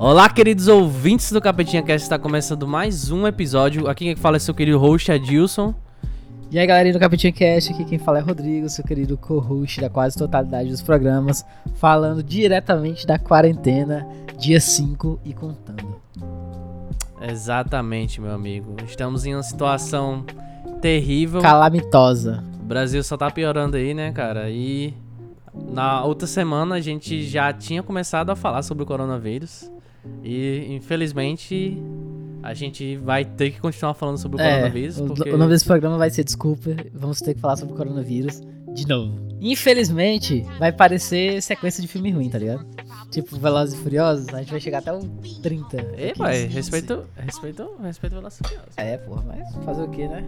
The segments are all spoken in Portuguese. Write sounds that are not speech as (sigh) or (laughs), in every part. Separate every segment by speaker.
Speaker 1: Olá, queridos ouvintes do Capetinha Cast, está começando mais um episódio. Aqui quem fala é seu querido host Adilson.
Speaker 2: E aí, galerinha do Capitinho Cast, aqui quem fala é Rodrigo, seu querido co-host da quase totalidade dos programas, falando diretamente da quarentena, dia 5 e contando.
Speaker 1: Exatamente, meu amigo. Estamos em uma situação terrível.
Speaker 2: Calamitosa.
Speaker 1: O Brasil só tá piorando aí, né, cara? E na outra semana a gente já tinha começado a falar sobre o coronavírus. E infelizmente a gente vai ter que continuar falando sobre o
Speaker 2: É,
Speaker 1: coronavírus.
Speaker 2: o,
Speaker 1: porque...
Speaker 2: o nome desse programa vai ser Desculpa, vamos ter que falar sobre o coronavírus de novo. Infelizmente, vai parecer sequência de filme ruim, tá ligado? Tipo, Velozes e Furiosos, a gente vai chegar até o 30.
Speaker 1: Ei, pai,
Speaker 2: 15.
Speaker 1: respeito, respeito, respeito Velozes e Furiosos.
Speaker 2: É, porra, mas fazer o quê, né?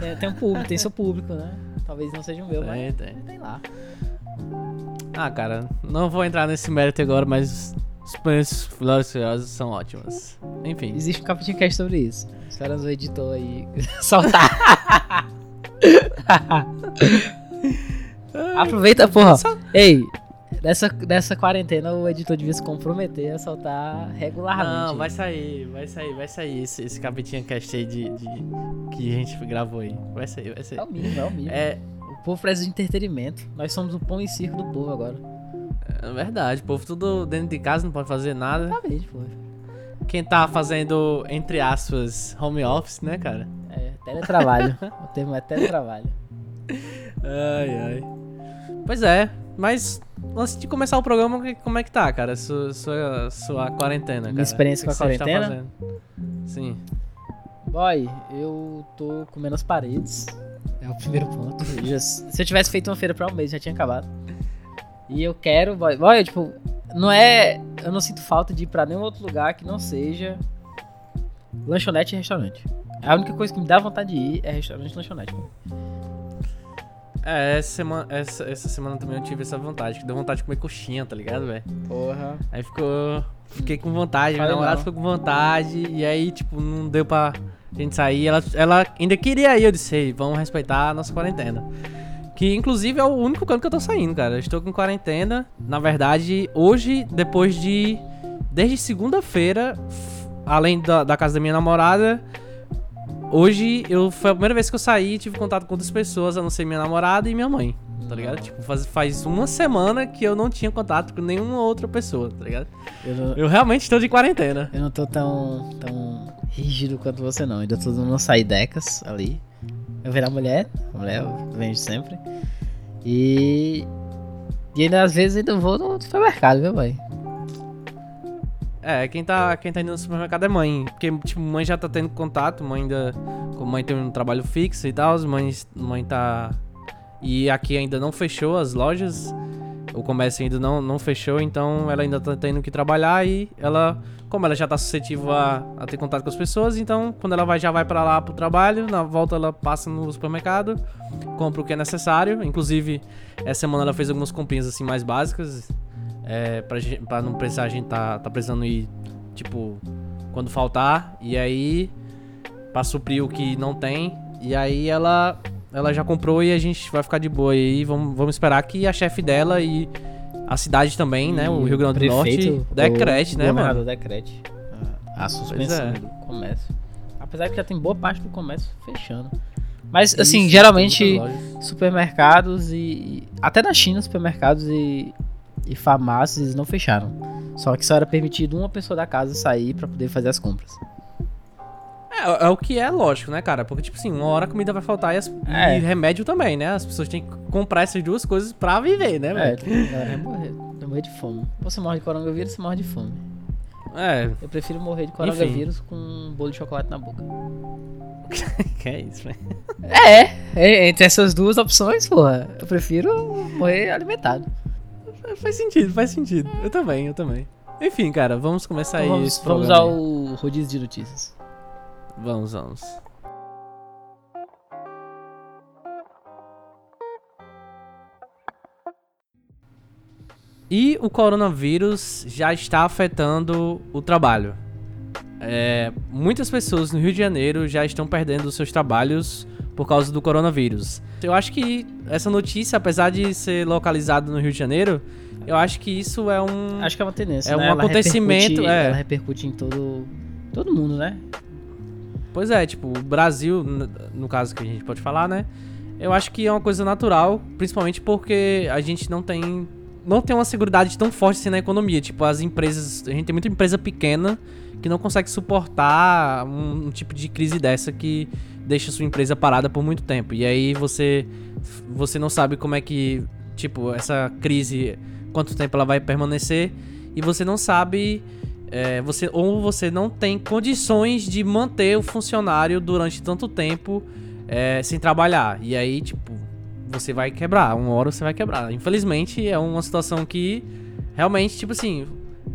Speaker 2: Tem, tem um público, tem seu público, né? Talvez não seja o meu,
Speaker 1: Tem,
Speaker 2: mas
Speaker 1: tem.
Speaker 2: tem lá.
Speaker 1: Ah, cara, não vou entrar nesse mérito agora, mas os primeiros Velozes e Furiosos são ótimos. Enfim.
Speaker 2: Existe um Capitinho Cast sobre isso. Esperamos o editor aí (laughs) soltar. (laughs) Aproveita, porra. Ei, nessa, nessa quarentena o editor devia se comprometer a soltar regularmente.
Speaker 1: Não, vai sair, vai sair, vai sair esse, esse capetinha cast aí de, de- que a gente gravou aí. Vai sair, vai sair.
Speaker 2: É o mínimo, é o mínimo.
Speaker 1: É,
Speaker 2: O povo precisa de entretenimento. Nós somos o pão e circo do povo agora.
Speaker 1: É verdade, o povo tudo dentro de casa, não pode fazer nada.
Speaker 2: Exatamente, pô.
Speaker 1: Quem tá fazendo, entre aspas, home office, né, cara?
Speaker 2: É, teletrabalho. (laughs) o termo é teletrabalho.
Speaker 1: Ai, ai. Pois é, mas antes de começar o programa, como é que tá, cara? Sua, sua, sua quarentena, cara.
Speaker 2: Minha experiência com a
Speaker 1: está
Speaker 2: quarentena?
Speaker 1: fazendo? Sim.
Speaker 2: Boy, eu tô comendo as paredes. É o primeiro ponto. Já- se eu tivesse feito uma feira pra um mês, já tinha acabado. E eu quero, boy, boy, tipo, não é. Eu não sinto falta de ir pra nenhum outro lugar que não seja lanchonete e restaurante. A única coisa que me dá vontade de ir é restaurante e lanchonete.
Speaker 1: É, essa semana, essa, essa semana também eu tive essa vontade, que deu vontade de comer coxinha, tá ligado, velho?
Speaker 2: Porra.
Speaker 1: Aí ficou. Fiquei com vontade, minha namorada
Speaker 2: não.
Speaker 1: ficou com vontade, e aí, tipo, não deu pra gente sair. Ela, ela ainda queria ir, eu disse, "Ei, vamos respeitar a nossa quarentena. Que inclusive é o único canto que eu tô saindo, cara. Eu estou com quarentena. Na verdade, hoje, depois de. Desde segunda-feira, além da, da casa da minha namorada, hoje eu foi a primeira vez que eu saí e tive contato com outras pessoas, a não ser minha namorada e minha mãe. Tá ligado? Tipo, faz, faz uma semana que eu não tinha contato com nenhuma outra pessoa, tá ligado?
Speaker 2: Eu não,
Speaker 1: Eu realmente estou de quarentena.
Speaker 2: eu não tô tão, tão rígido quanto você, não. Ainda tô dando umas saidecas ali. Eu a mulher, mulher eu sempre. E. E ainda às vezes ainda vou no supermercado, viu, boy?
Speaker 1: É, quem tá, quem tá indo no supermercado é mãe. Porque, tipo, mãe já tá tendo contato, mãe ainda. Como mãe tem um trabalho fixo e tal, mãe, mãe tá. E aqui ainda não fechou as lojas. O comércio ainda não, não fechou, então ela ainda tá tendo que trabalhar e ela. Como ela já tá suscetível a, a ter contato com as pessoas, então quando ela vai, já vai pra lá pro trabalho, na volta ela passa no supermercado, compra o que é necessário. Inclusive, essa semana ela fez algumas comprinhas assim mais básicas. É, pra, pra não precisar, a gente tá, tá precisando ir, tipo, quando faltar. E aí, pra suprir o que não tem. E aí ela ela já comprou e a gente vai ficar de boa aí. Vamos, vamos esperar que a chefe dela e a cidade também, né? O Rio Grande do Norte decrete, né, mano?
Speaker 2: decrete a, a suspensão
Speaker 1: é.
Speaker 2: do comércio. Apesar que já tem boa parte do comércio fechando. Mas, assim,
Speaker 1: Isso,
Speaker 2: geralmente supermercados e, Até na China, supermercados e, e farmácias não fecharam. Só que só era permitido uma pessoa da casa sair pra poder fazer as compras.
Speaker 1: É, é o que é lógico, né, cara? Porque, tipo assim, uma hora a comida vai faltar e, as-
Speaker 2: É.
Speaker 1: e remédio também, né? As pessoas têm que comprar essas duas coisas pra viver, né,
Speaker 2: É,
Speaker 1: velho?
Speaker 2: tipo, a galera vai (laughs) morrer. Vai morrer de fome. Ou você morre de coronavírus, você morre de fome.
Speaker 1: É,
Speaker 2: Eu prefiro morrer de coronavírus com um bolo de chocolate na boca. (laughs)
Speaker 1: que é isso, velho.
Speaker 2: É, é, entre essas duas opções, porra, eu prefiro morrer alimentado.
Speaker 1: Faz sentido, faz sentido. Eu também, eu também. Enfim, cara, vamos começar
Speaker 2: Então
Speaker 1: aí
Speaker 2: vamos,
Speaker 1: esse
Speaker 2: vamos
Speaker 1: programa
Speaker 2: ao rodízio de notícias.
Speaker 1: Vamos, vamos. E o coronavírus já está afetando o trabalho. é, muitas pessoas no Rio de Janeiro já estão perdendo seus trabalhos por causa do coronavírus. Eu acho que essa notícia, apesar de ser localizada no Rio de Janeiro, eu acho que isso é um.
Speaker 2: Acho que é uma tendência,
Speaker 1: É
Speaker 2: né?
Speaker 1: um
Speaker 2: Ela
Speaker 1: acontecimento,
Speaker 2: repercute-
Speaker 1: é.
Speaker 2: Ela repercute em todo, todo mundo, né?
Speaker 1: Pois é, tipo, o Brasil, no caso que a gente pode falar, né? Eu acho que é uma coisa natural, principalmente porque a gente não tem não tem uma seguridade tão forte assim na economia. Tipo, as empresas, a gente tem muita empresa pequena que não consegue suportar um, um tipo de crise dessa que deixa sua empresa parada por muito tempo. E aí você você não sabe como é que, tipo, essa crise quanto tempo ela vai permanecer e você não sabe é, você ou você não tem condições de manter o funcionário durante tanto tempo é, sem trabalhar. E aí, tipo, você vai quebrar. Uma hora você vai quebrar. Infelizmente, é uma situação que realmente, tipo assim,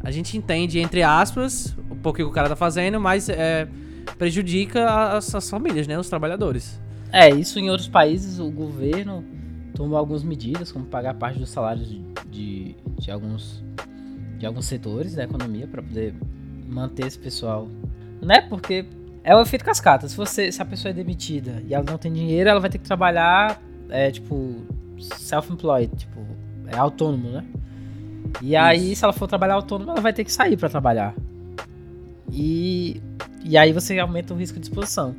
Speaker 1: a gente entende, entre aspas, o pouco que o cara tá fazendo, mas é, prejudica as, as famílias, né? Os trabalhadores.
Speaker 2: É, isso em outros países o governo tomou algumas medidas, como pagar parte dos salários de, de, de alguns, de alguns setores da economia para poder manter esse pessoal. Né? Porque é o efeito cascata. Se, você, se a pessoa é demitida e ela não tem dinheiro, ela vai ter que trabalhar, é, tipo, self-employed, tipo, é autônomo, né? E aí, se ela for trabalhar autônomo, ela vai ter que sair para trabalhar. E, e aí você aumenta o risco de exposição.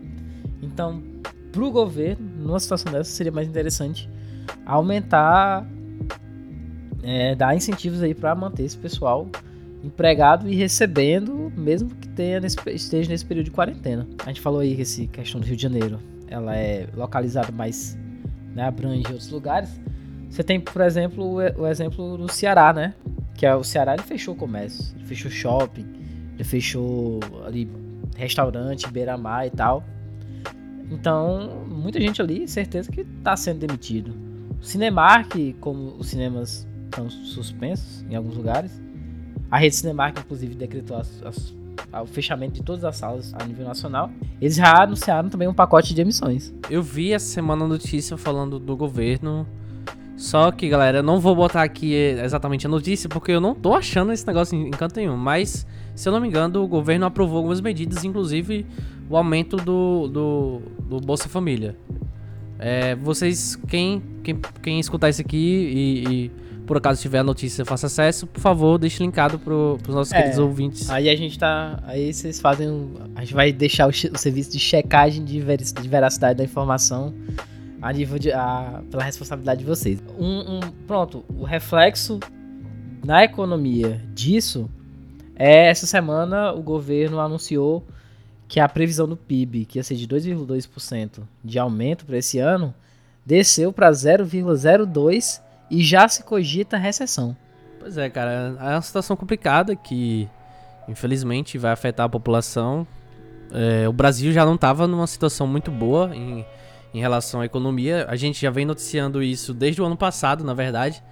Speaker 2: Então, para o governo, numa situação dessa, seria mais interessante aumentar, é, dar incentivos aí para manter esse pessoal empregado e recebendo, mesmo que tenha nesse, esteja nesse período de quarentena. A gente falou aí que essa questão do Rio de Janeiro, ela é localizada mais, né, abrange outros lugares. Você tem, por exemplo, o, o exemplo do Ceará, né? Que é o Ceará, ele fechou comércio, ele fechou shopping, ele fechou ali restaurante, beira-mar e tal. Então, muita gente ali, certeza que tá sendo demitido. O Cinemark, como os cinemas estão suspensos em alguns lugares, a rede Cinemark, inclusive, decretou as- as- o fechamento de todas as salas a nível nacional. Eles já anunciaram também um pacote de emissões.
Speaker 1: Eu vi essa semana notícia falando do governo. Só que, galera, eu não vou botar aqui exatamente a notícia porque eu não tô achando esse negócio em canto nenhum. Mas, se eu não me engano, o governo aprovou algumas medidas, inclusive o aumento do, do, do Bolsa Família. É, vocês, quem, quem, quem escutar isso aqui e, e por acaso tiver a notícia faça acesso, por favor, deixe linkado pro, pros nossos
Speaker 2: É.
Speaker 1: queridos ouvintes.
Speaker 2: Aí a gente tá. Aí vocês fazem. um- a gente vai deixar o, o serviço de checagem de, veri- de veracidade da informação a nível de. A, pela responsabilidade de vocês. Um, um- pronto, o reflexo na economia disso é essa semana o governo anunciou que a previsão do PIB, que ia ser de 2,2% de aumento para esse ano, desceu para 0,02% e já se cogita recessão.
Speaker 1: Pois é, cara, é uma situação complicada que infelizmente vai afetar a população. É, o Brasil já não estava numa situação muito boa em, em relação à economia. A gente já vem noticiando isso desde o ano passado, na verdade.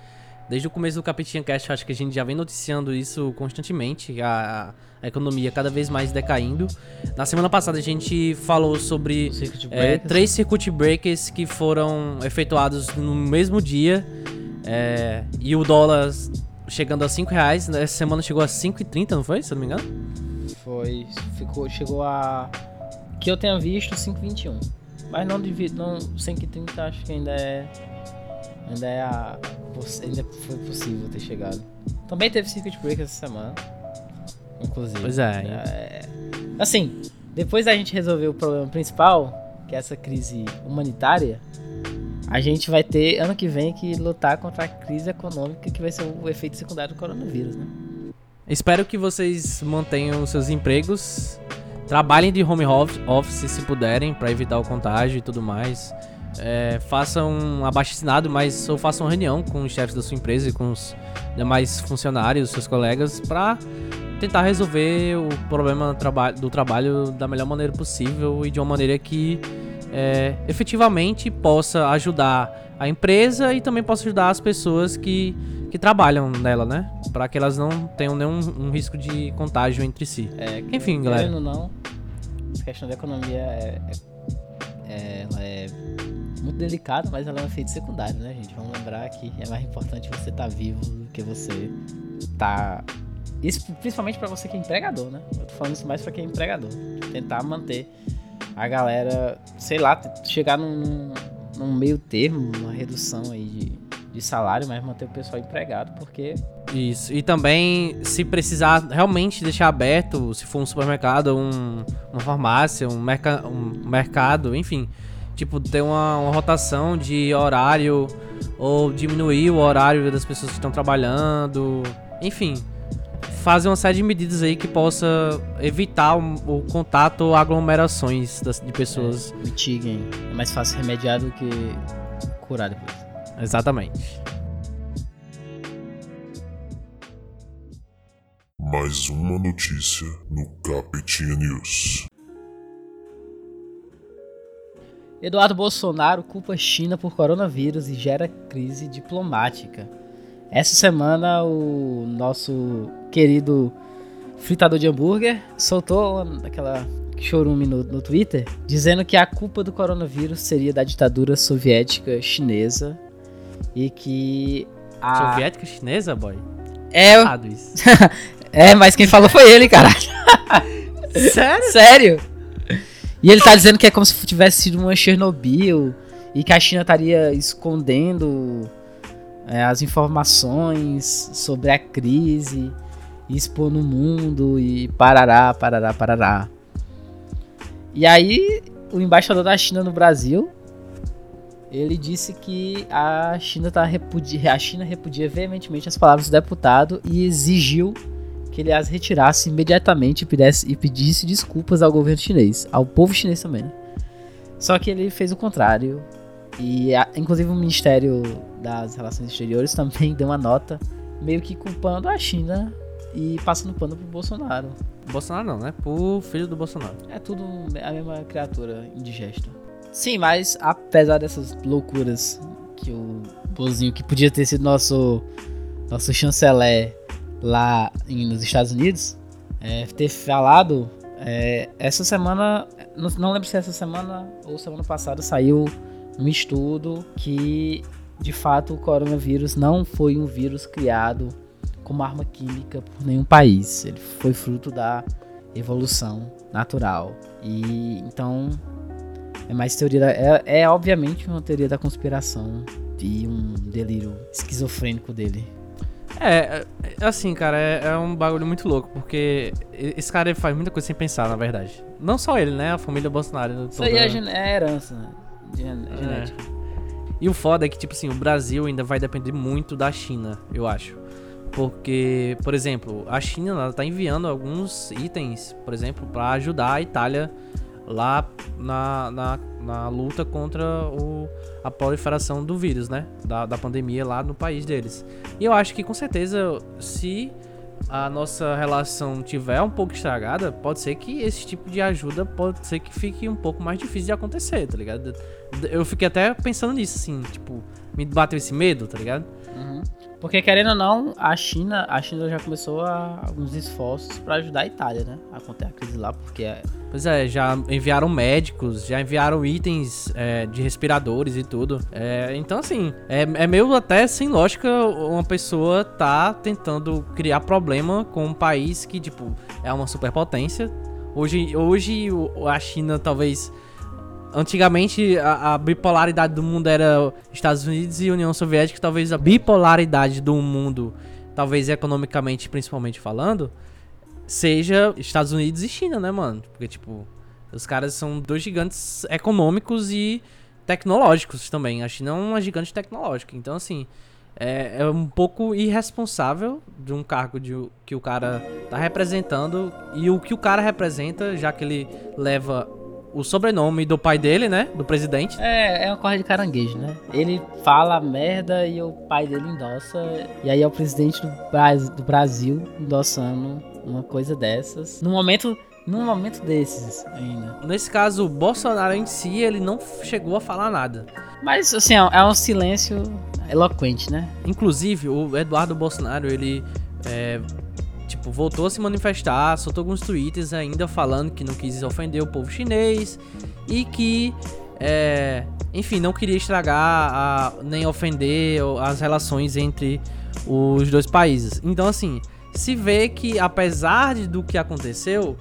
Speaker 1: Desde o começo do Capitinha Cast, eu acho que a gente já vem noticiando isso constantemente, a, a economia cada vez mais decaindo. Na semana passada a gente falou sobre
Speaker 2: Circuit
Speaker 1: é, três circuit breakers que foram efetuados no mesmo dia. É, e o dólar chegando a 5 reais. Essa semana chegou a 5,30, não foi? Se eu não me engano.
Speaker 2: Foi. Ficou, chegou a. Que eu tenha visto 5,21. Mas não devido. Não, 5,30 acho que ainda é. Ainda é a. Ainda foi possível ter chegado. Também teve Circuit Breaker essa semana. Inclusive.
Speaker 1: Pois é.
Speaker 2: É, Assim, depois da gente resolver o problema principal, que é essa crise humanitária, a gente vai ter ano que vem que lutar contra a crise econômica que vai ser o efeito secundário do coronavírus, né?
Speaker 1: Espero que vocês mantenham seus empregos. Trabalhem de home office se puderem, para evitar o contágio e tudo mais. É, façam um abaixo assinado, mas ou façam reunião com os chefes da sua empresa e com os demais funcionários, seus colegas, para tentar resolver o problema do trabalho da melhor maneira possível e de uma maneira que é, efetivamente possa ajudar a empresa e também possa ajudar as pessoas que, que trabalham nela, né? Para que elas não tenham nenhum um risco de contágio entre si.
Speaker 2: É,
Speaker 1: Enfim, galera.
Speaker 2: Não, a questão da economia é, é- é- ela é muito delicada, mas ela é um efeito secundário, né, gente? Vamos lembrar que é mais importante você estar vivo do que você estar Isso principalmente pra você que é empregador, né? Eu tô falando isso mais pra quem é empregador. Tentar manter a galera, sei lá, chegar num, num meio termo, uma redução aí de, de salário, mas manter o pessoal empregado, porque
Speaker 1: Isso. E também, se precisar realmente deixar aberto, se for um supermercado, um, uma farmácia, um, merca, um mercado, enfim. Tipo, ter uma, uma rotação de horário ou diminuir o horário das pessoas que estão trabalhando. Enfim, fazer uma série de medidas aí que possa evitar o, o contato ou aglomerações das, de pessoas.
Speaker 2: mitiguem. É mais fácil remediar do que curar depois.
Speaker 1: Exatamente.
Speaker 3: Mais uma notícia no Capetinha News.
Speaker 2: Eduardo Bolsonaro culpa a China por coronavírus e gera crise diplomática. Essa semana, o nosso querido fritador de hambúrguer soltou aquela chorume no, no Twitter dizendo que a culpa do coronavírus seria da ditadura soviética chinesa e que a...
Speaker 1: Soviética chinesa, boy?
Speaker 2: É, (laughs) é, mas quem falou foi ele, cara. (laughs)
Speaker 1: Sério?
Speaker 2: Sério? E ele tá dizendo que é como se tivesse sido uma Chernobyl e que a China estaria escondendo é, as informações sobre a crise expor no mundo e parará, parará, parará. E aí, o embaixador da China no Brasil, ele disse que a China, tá repudia, a China repudia veementemente as palavras do deputado e exigiu que ele as retirasse imediatamente e pedisse, e pedisse desculpas ao governo chinês, ao povo chinês também. né? Só que ele fez o contrário. E a- inclusive o Ministério das Relações Exteriores também (laughs) deu uma nota meio que culpando a China e passando pano pro Bolsonaro.
Speaker 1: Bolsonaro não, né? Pro filho do Bolsonaro.
Speaker 2: É tudo a mesma criatura indigesta. Sim, mas apesar dessas loucuras que o Bozinho, que podia ter sido nosso nosso chanceler lá em- nos Estados Unidos, é, ter falado é, essa semana, não, não lembro se essa semana ou semana passada saiu um estudo que de fato o coronavírus não foi um vírus criado como arma química por nenhum país. Ele foi fruto da evolução natural. E então é mais teoria da, é, é obviamente uma teoria da conspiração e um delírio esquizofrênico dele.
Speaker 1: É, é, assim, cara, é, é um bagulho muito louco, porque esse cara faz muita coisa sem pensar, na verdade. Não só ele, né? A família Bolsonaro.
Speaker 2: Isso aí é, é herança, né? Gen- genética.
Speaker 1: E o foda é que, tipo assim, o Brasil ainda vai depender muito da China, eu acho. Porque, por exemplo, a China ela tá enviando alguns itens, por exemplo, pra ajudar a Itália lá na, na, na luta contra o, a proliferação do vírus, né? Da, da pandemia lá no país deles. E eu acho que com certeza, se a nossa relação tiver um pouco estragada, pode ser que esse tipo de ajuda pode ser que fique um pouco mais difícil de acontecer, tá ligado? Eu fiquei até pensando nisso, assim, tipo, me bateu esse medo, tá ligado?
Speaker 2: Uhum. Porque querendo ou não, a China, a China já começou a, alguns esforços pra ajudar a Itália, né? A conter a crise lá, porque é,
Speaker 1: Pois é, já enviaram médicos, já enviaram itens é, de respiradores e tudo. É, então, assim, é, é meio até sem lógica uma pessoa tá tentando criar problema com um país que, tipo, é uma superpotência. Hoje, hoje a China talvez. Antigamente a, a bipolaridade do mundo era Estados Unidos e União Soviética. Talvez a bipolaridade do mundo, talvez economicamente principalmente falando, seja Estados Unidos e China, né, mano? Porque, tipo, os caras são dois gigantes econômicos e tecnológicos também. A China é uma gigante tecnológica. Então, assim, é, é um pouco irresponsável de um cargo de, que o cara tá representando e o que o cara representa, já que ele leva o sobrenome do pai dele, né? Do presidente.
Speaker 2: É, é uma corda de caranguejo, né? Ele fala merda e o pai dele endossa. E aí é o presidente do, Bras- do Brasil endossando uma coisa dessas. Num momento. Num momento desses ainda.
Speaker 1: Nesse caso, o Bolsonaro em si, ele não chegou a falar nada.
Speaker 2: Mas assim, é é um silêncio eloquente, né?
Speaker 1: Inclusive, o Eduardo Bolsonaro, ele é, tipo, voltou a se manifestar, soltou alguns tweets ainda falando que não quis ofender o povo chinês e que, é, enfim, não queria estragar a- nem ofender as relações entre os dois países. Então, assim, se vê que, apesar do que aconteceu,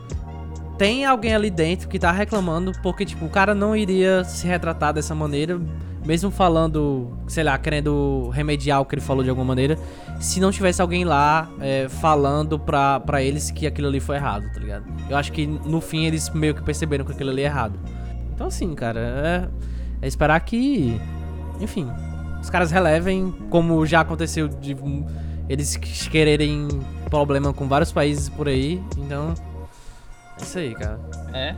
Speaker 1: tem alguém ali dentro que tá reclamando, porque, tipo, o cara não iria se retratar dessa maneira, mesmo falando, sei lá, querendo remediar o que ele falou de alguma maneira, se não tivesse alguém lá é, falando pra, pra eles que aquilo ali foi errado, tá ligado? Eu acho que no fim eles meio que perceberam que aquilo ali é errado. Então, assim, cara, é, é esperar que, enfim, os caras relevem, como já aconteceu de eles quererem problema com vários países por aí, então. É isso aí, cara.
Speaker 2: É,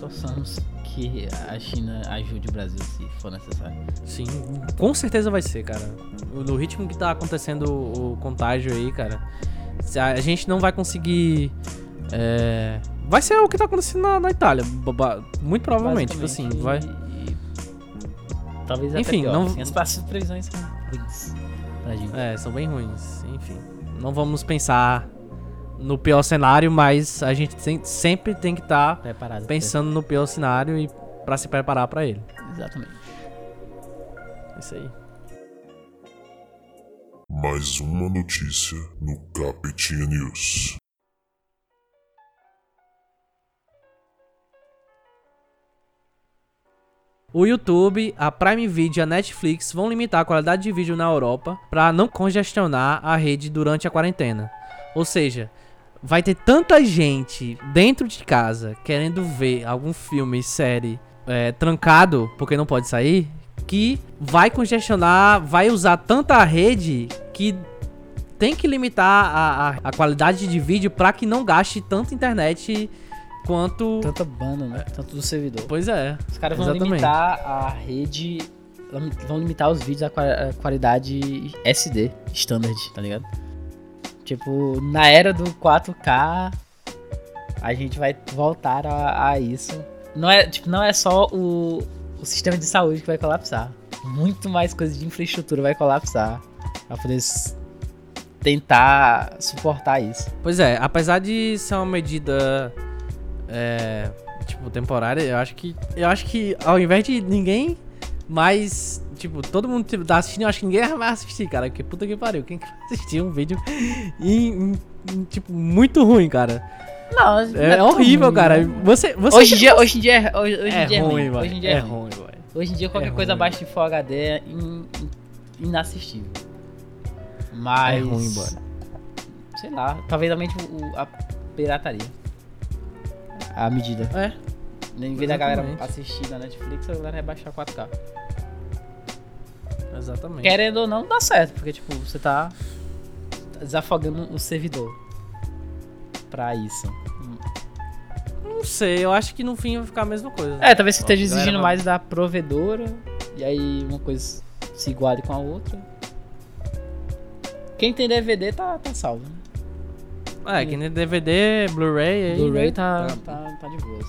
Speaker 2: torçamos que a China ajude o Brasil se for necessário.
Speaker 1: Sim, com certeza vai ser, cara. No ritmo que tá acontecendo o contágio aí, cara, a gente não vai conseguir. É... Vai ser o que tá acontecendo na, na Itália, muito provavelmente. Tipo assim, vai. E...
Speaker 2: Talvez
Speaker 1: Enfim,
Speaker 2: pior,
Speaker 1: não.
Speaker 2: Assim, as previsões são ruins pra gente.
Speaker 1: É, são bem ruins. Enfim, não vamos pensar no pior cenário, mas a gente sempre tem que estar tá pensando no pior cenário e para se preparar para ele.
Speaker 2: Exatamente.
Speaker 1: É isso aí.
Speaker 3: Mais uma notícia no Capitinha News.
Speaker 1: O YouTube, a Prime Video e a Netflix vão limitar a qualidade de vídeo na Europa para não congestionar a rede durante a quarentena. Ou seja, vai ter tanta gente dentro de casa querendo ver algum filme, série, é, trancado porque não pode sair, que vai congestionar, vai usar tanta rede que tem que limitar a, a, a qualidade de vídeo para que não gaste tanta internet quanto.
Speaker 2: Tanta banda, né? Tanto do servidor.
Speaker 1: Pois é.
Speaker 2: Os caras vão exatamente. limitar a rede. Vão limitar os vídeos à qualidade SD, standard, tá ligado? Tipo, na era do 4K, a gente vai voltar a, a isso. Não é, tipo, não é só o, o sistema de saúde que vai colapsar. Muito mais coisa de infraestrutura vai colapsar. Pra poder tentar suportar isso.
Speaker 1: Pois é, apesar de ser uma medida é, tipo temporária, eu acho que eu acho que ao invés de ninguém mais tipo, todo mundo tá assistindo, eu acho que ninguém vai assistir, cara. Porque puta que pariu. Quem quer assistir um vídeo (laughs) em, em, tipo, muito ruim, cara?
Speaker 2: Não,
Speaker 1: é, não é horrível, ruim, cara. Né? Você, você
Speaker 2: hoje, dia, hoje em dia é, hoje, hoje
Speaker 1: é,
Speaker 2: dia é
Speaker 1: ruim.
Speaker 2: Hoje em dia
Speaker 1: é, é ruim, ruim
Speaker 2: Hoje em dia qualquer é coisa abaixo de Full HD é in, inassistível. Mas.
Speaker 1: É ruim, boy.
Speaker 2: Sei lá, talvez realmente a pirataria. A medida.
Speaker 1: É.
Speaker 2: Em vez da galera assistir na Netflix, a galera vai baixar 4K.
Speaker 1: Exatamente.
Speaker 2: Querendo ou não, dá certo, porque, tipo, você tá desafogando o servidor pra isso.
Speaker 1: Não sei, eu acho que no fim vai ficar a mesma coisa.
Speaker 2: É, talvez você esteja exigindo mais da provedora, e aí uma coisa se iguale com a outra. Quem tem DVD tá, tá salvo,
Speaker 1: né? É, quem tem DVD, Blu-ray aí.
Speaker 2: Blu-ray tá, tá, tá, tá de boas.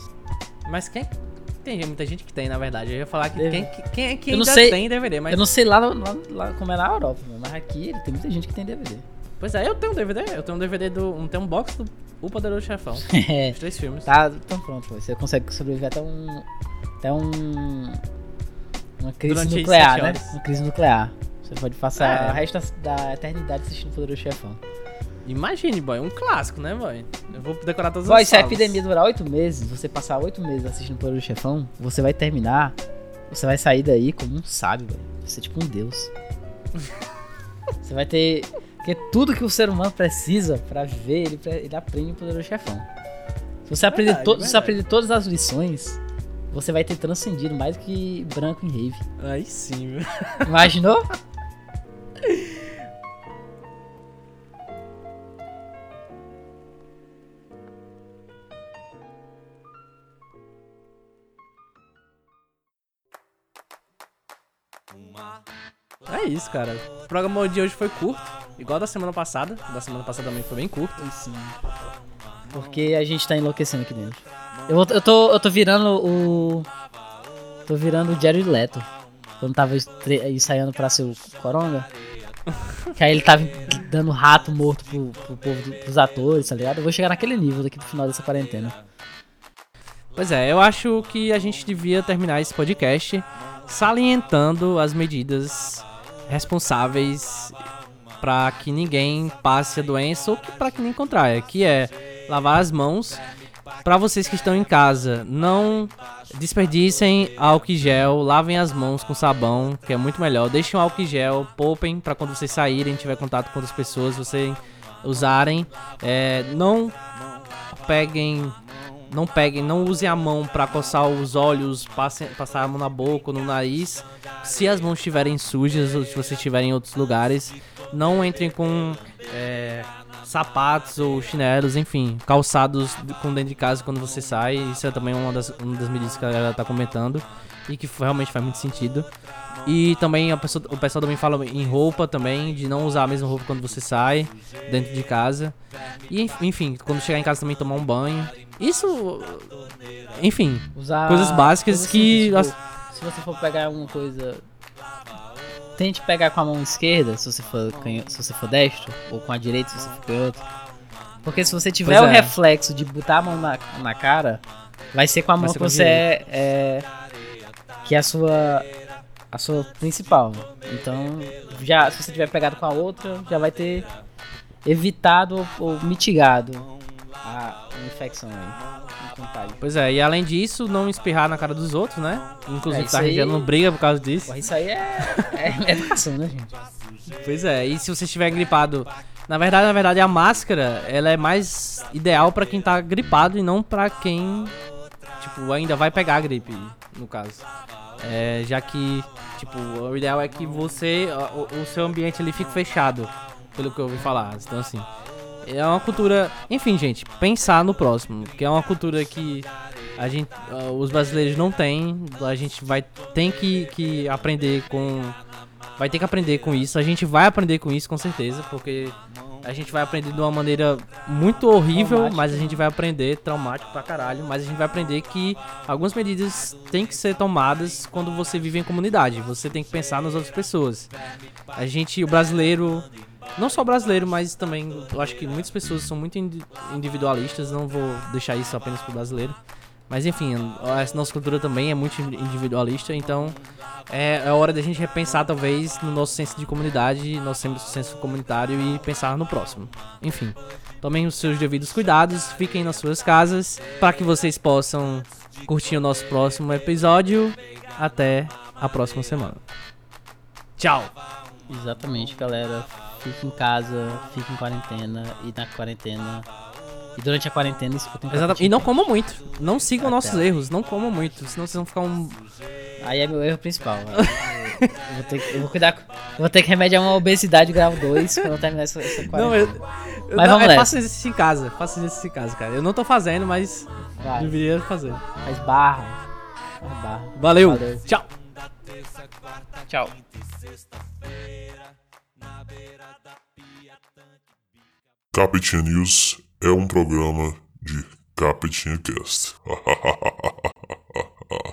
Speaker 1: Mas quem tem muita gente que tem, na verdade. Eu ia falar que quem, quem é que ainda
Speaker 2: sei,
Speaker 1: tem DVD, mas...
Speaker 2: Eu não sei lá, lá, lá, como é na Europa, mas aqui tem muita gente que tem DVD.
Speaker 1: Pois é, eu tenho um DVD. Eu tenho um DVD do... Um, tem um box do O Poderoso Chefão. (laughs)
Speaker 2: É.
Speaker 1: Os três filmes.
Speaker 2: Tá, então pronto. Você consegue sobreviver até um... Até um... Uma crise Durante nuclear, né? Uma crise nuclear. Você pode passar é. o resto da, da eternidade assistindo o Poderoso Chefão.
Speaker 1: Imagine, boy, um clássico, né, boy? Eu vou decorar todas
Speaker 2: boy,
Speaker 1: as
Speaker 2: se a epidemia durar oito meses, você passar oito meses assistindo Poder do Chefão, você vai terminar, você vai sair daí como um sábio, boy. Você é tipo um deus. (laughs) você vai ter... Porque tudo que o ser humano precisa pra viver, ele, ele aprende o Poder do Chefão. Se você, aprender verdade, to... se você aprender todas as lições, você vai ter transcendido mais do que branco em rave.
Speaker 1: Aí sim, meu.
Speaker 2: Imaginou? (laughs)
Speaker 1: isso, cara. O programa de hoje foi curto, igual da semana passada. Da semana passada também foi bem curto.
Speaker 2: Sim. Porque a gente tá enlouquecendo aqui dentro. Eu, eu, tô, eu tô virando o. Tô virando o Jerry Leto. Quando tava ensaiando pra ser o Coronga. Que aí ele tava dando rato morto pro, pro povo, pros atores, tá ligado? Eu vou chegar naquele nível daqui pro final dessa quarentena.
Speaker 1: Pois é, eu acho que a gente devia terminar esse podcast salientando as medidas responsáveis pra que ninguém passe a doença ou pra que ninguém contraia, que é lavar as mãos. Pra vocês que estão em casa, não desperdicem álcool gel, lavem as mãos com sabão, que é muito melhor. Deixem o álcool gel, poupem pra quando vocês saírem, tiver contato com outras pessoas, vocês usarem. É, não peguem não peguem, não usem a mão pra coçar os olhos, passem, passar a mão na boca no nariz. Se as mãos estiverem sujas ou se você estiver em outros lugares, não entrem com é, sapatos ou chinelos, enfim, calçados com dentro de casa quando você sai. Isso é também uma das, uma das medidas que a galera tá comentando e que realmente faz muito sentido. E também pessoa, o pessoal também fala em roupa também, de não usar a mesma roupa quando você sai dentro de casa. E enfim, quando chegar em casa também tomar um banho. Isso, enfim,
Speaker 2: Usar
Speaker 1: Coisas básicas que-
Speaker 2: simples, tipo, se você for pegar uma coisa. Tente pegar com a mão esquerda, se você for, canho- se você for destro, ou com a direita, se você for canhoto. Porque se você tiver
Speaker 1: Pois
Speaker 2: o
Speaker 1: é.
Speaker 2: reflexo de botar a mão na, na cara, vai ser com a
Speaker 1: Vai
Speaker 2: mão que você é, é- Que é a sua. A sua principal. Então, já, se você tiver pegado com a outra, já vai ter evitado ou, ou mitigado a infecção aí. um contágio.
Speaker 1: pois é, e além disso, não espirrar na cara dos outros, né? Inclusive
Speaker 2: É,
Speaker 1: tá
Speaker 2: aí-
Speaker 1: regendo briga por causa disso.
Speaker 2: Porra, isso aí é, é educação, né, gente?
Speaker 1: Pois é, e se você estiver gripado, na verdade, na verdade a máscara, ela é mais ideal pra quem tá gripado e não pra quem tipo ainda vai pegar a gripe, no caso. É, já que tipo, o ideal é que você o, o seu ambiente ali fique fechado, pelo que eu ouvi falar. Então assim, é uma cultura, enfim, gente, pensar no próximo, que é uma cultura que a gente, ah, os brasileiros não têm, a gente vai tem que, que aprender com vai ter que aprender com isso. A gente vai aprender com isso com certeza, porque a gente vai aprender de uma maneira muito horrível, mas a gente vai aprender traumático pra caralho, mas a gente vai aprender que algumas medidas têm que ser tomadas quando você vive em comunidade. Você tem que pensar nas outras pessoas. A gente, o brasileiro, não só brasileiro, mas também eu acho que muitas pessoas são muito indi- individualistas, não vou deixar isso apenas pro brasileiro. Mas enfim, nossa cultura também é muito individualista, então é, é hora da gente repensar talvez no nosso senso de comunidade, nosso sen- senso comunitário e pensar no próximo. Enfim, tomem os seus devidos cuidados, fiquem nas suas casas para que vocês possam curtir o nosso próximo episódio. Até a próxima semana. Tchau.
Speaker 2: Exatamente, galera. Fique em casa, fique em quarentena e na quarentena. E durante a quarentena escutem
Speaker 1: Exatamente. E não comam muito. Não sigam
Speaker 2: Até
Speaker 1: nossos
Speaker 2: lá.
Speaker 1: erros. Não comam muito. Senão vocês vão ficar um.
Speaker 2: Aí é meu erro principal. eu, vou ter que, eu vou cuidar. Eu vou ter que remediar uma obesidade grau 2 quando eu terminar essa, essa quarentena.
Speaker 1: Não, eu.
Speaker 2: Mas
Speaker 1: não,
Speaker 2: vamos nessa.
Speaker 1: faça exercício em casa. Faça exercício em casa, cara. Eu não tô fazendo, mas
Speaker 2: Vai,
Speaker 1: deveria fazer.
Speaker 2: faz barra. Faz barra.
Speaker 1: Valeu.
Speaker 2: Valeu.
Speaker 1: Tchau.
Speaker 2: Tchau.
Speaker 3: Capitinha News é um programa de Capitinha Cast. (laughs)